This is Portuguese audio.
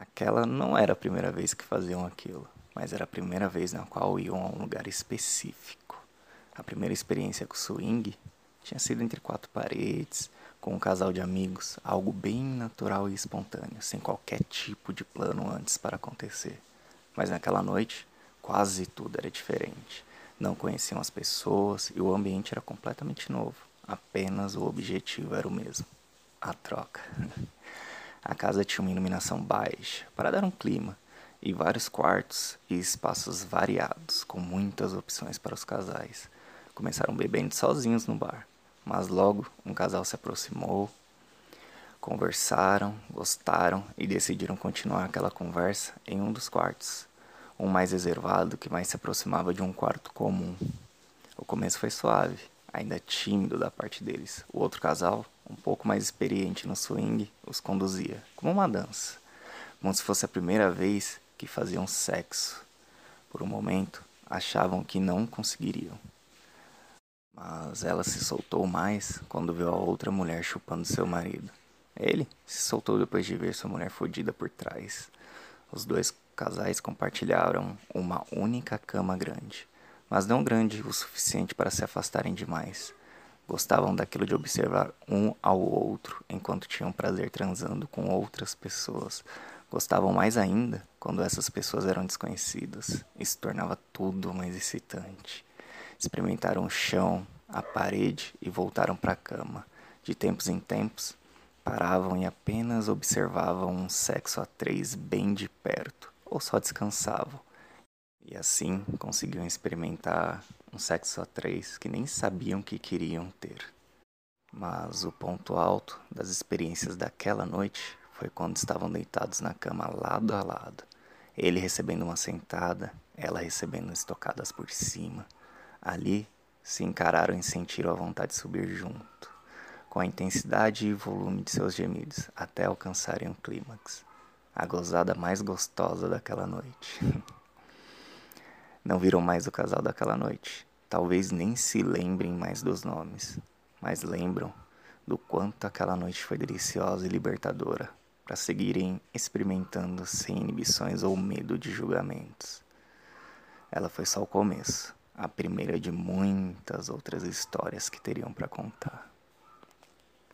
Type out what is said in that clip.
Aquela não era a primeira vez que faziam aquilo, mas era a primeira vez na qual iam a um lugar específico. A primeira experiência com swing tinha sido entre quatro paredes, com um casal de amigos, algo bem natural e espontâneo, sem qualquer tipo de plano antes para acontecer. Mas naquela noite, quase tudo era diferente. Não conheciam as pessoas e o ambiente era completamente novo. Apenas o objetivo era o mesmo: a troca. A casa tinha uma iluminação baixa para dar um clima e vários quartos e espaços variados, com muitas opções para os casais. Começaram bebendo sozinhos no bar, mas logo um casal se aproximou, conversaram, gostaram e decidiram continuar aquela conversa em um dos quartos, um mais reservado que mais se aproximava de um quarto comum. O começo foi suave, ainda tímido da parte deles. O outro casal, um pouco mais experiente no swing, os conduzia, como uma dança, como se fosse a primeira vez que faziam sexo. Por um momento, achavam que não conseguiriam. Mas ela se soltou mais quando viu a outra mulher chupando seu marido. Ele se soltou depois de ver sua mulher fodida por trás. Os dois casais compartilharam uma única cama grande, mas não grande o suficiente para se afastarem demais. Gostavam daquilo de observar um ao outro enquanto tinham prazer transando com outras pessoas. Gostavam mais ainda quando essas pessoas eram desconhecidas. Isso tornava tudo mais excitante. Experimentaram o chão, a parede e voltaram para a cama. De tempos em tempos, paravam e apenas observavam um sexo a três bem de perto, ou só descansavam. E assim conseguiam experimentar um sexo a três que nem sabiam que queriam ter. Mas o ponto alto das experiências daquela noite foi quando estavam deitados na cama lado a lado, ele recebendo uma sentada, ela recebendo estocadas por cima. Ali se encararam e sentiram a vontade de subir junto, com a intensidade e volume de seus gemidos, até alcançarem o clímax, a gozada mais gostosa daquela noite. Não viram mais o casal daquela noite. Talvez nem se lembrem mais dos nomes, mas lembram do quanto aquela noite foi deliciosa e libertadora para seguirem experimentando sem inibições ou medo de julgamentos. Ela foi só o começo a primeira de muitas outras histórias que teriam para contar.